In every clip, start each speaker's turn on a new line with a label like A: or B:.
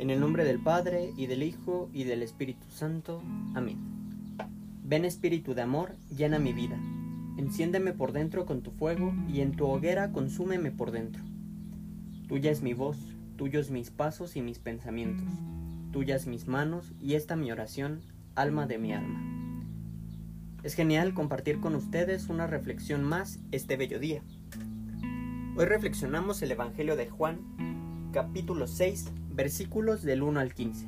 A: En el nombre del Padre, y del Hijo, y del Espíritu Santo. Amén. Ven Espíritu de amor, llena mi vida. Enciéndeme por dentro con tu fuego, y en tu hoguera consúmeme por dentro. Tuya es mi voz, tuyos mis pasos y mis pensamientos. Tuyas mis manos, y esta mi oración, alma de mi alma. Es genial compartir con ustedes una reflexión más este bello día. Hoy reflexionamos el Evangelio de Juan, capítulo 6, versículos del 1 al 15,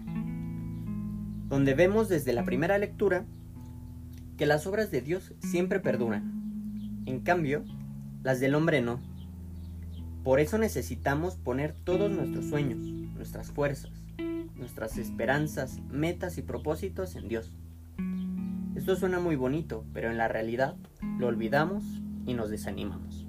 A: donde vemos desde la primera lectura que las obras de Dios siempre perduran. En cambio, las del hombre no. Por eso necesitamos poner todos nuestros sueños, nuestras fuerzas, nuestras esperanzas, metas y propósitos en Dios. Esto suena muy bonito, pero en la realidad lo olvidamos y nos desanimamos.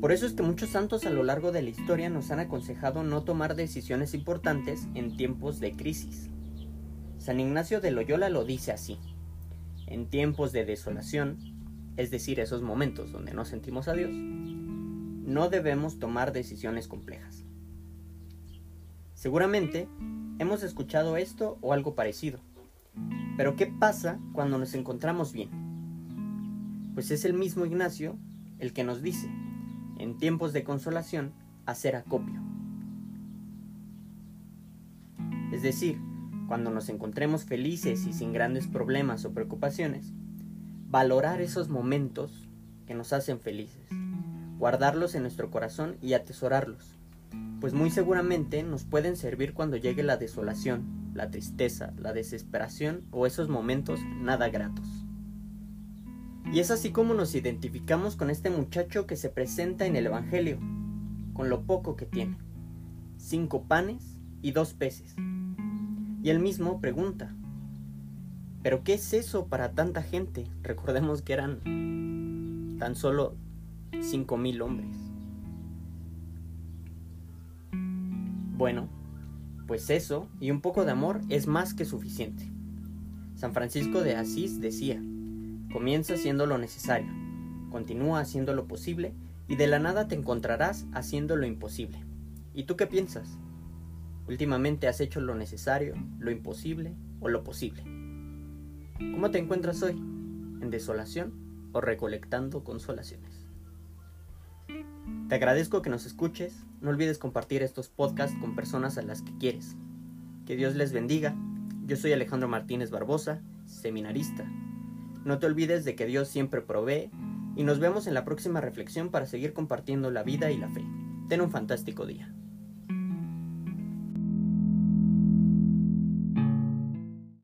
A: Por eso es que muchos santos a lo largo de la historia nos han aconsejado no tomar decisiones importantes en tiempos de crisis. San Ignacio de Loyola lo dice así. En tiempos de desolación, es decir, esos momentos donde no sentimos a Dios, no debemos tomar decisiones complejas. Seguramente hemos escuchado esto o algo parecido. Pero ¿qué pasa cuando nos encontramos bien? Pues es el mismo Ignacio el que nos dice, en tiempos de consolación, hacer acopio. Es decir, cuando nos encontremos felices y sin grandes problemas o preocupaciones, valorar esos momentos que nos hacen felices, guardarlos en nuestro corazón y atesorarlos, pues muy seguramente nos pueden servir cuando llegue la desolación, la tristeza, la desesperación o esos momentos nada gratos. Y es así como nos identificamos con este muchacho que se presenta en el Evangelio, con lo poco que tiene, cinco panes y dos peces. Y él mismo pregunta, ¿pero qué es eso para tanta gente? Recordemos que eran tan solo cinco mil hombres. Bueno, pues eso y un poco de amor es más que suficiente. San Francisco de Asís decía, Comienza haciendo lo necesario, continúa haciendo lo posible y de la nada te encontrarás haciendo lo imposible. ¿Y tú qué piensas? Últimamente has hecho lo necesario, lo imposible o lo posible. ¿Cómo te encuentras hoy? ¿En desolación o recolectando consolaciones? Te agradezco que nos escuches, no olvides compartir estos podcasts con personas a las que quieres. Que Dios les bendiga. Yo soy Alejandro Martínez Barbosa, seminarista no te olvides de que Dios siempre provee y nos vemos en la próxima reflexión para seguir compartiendo la vida y la fe. Ten un fantástico día.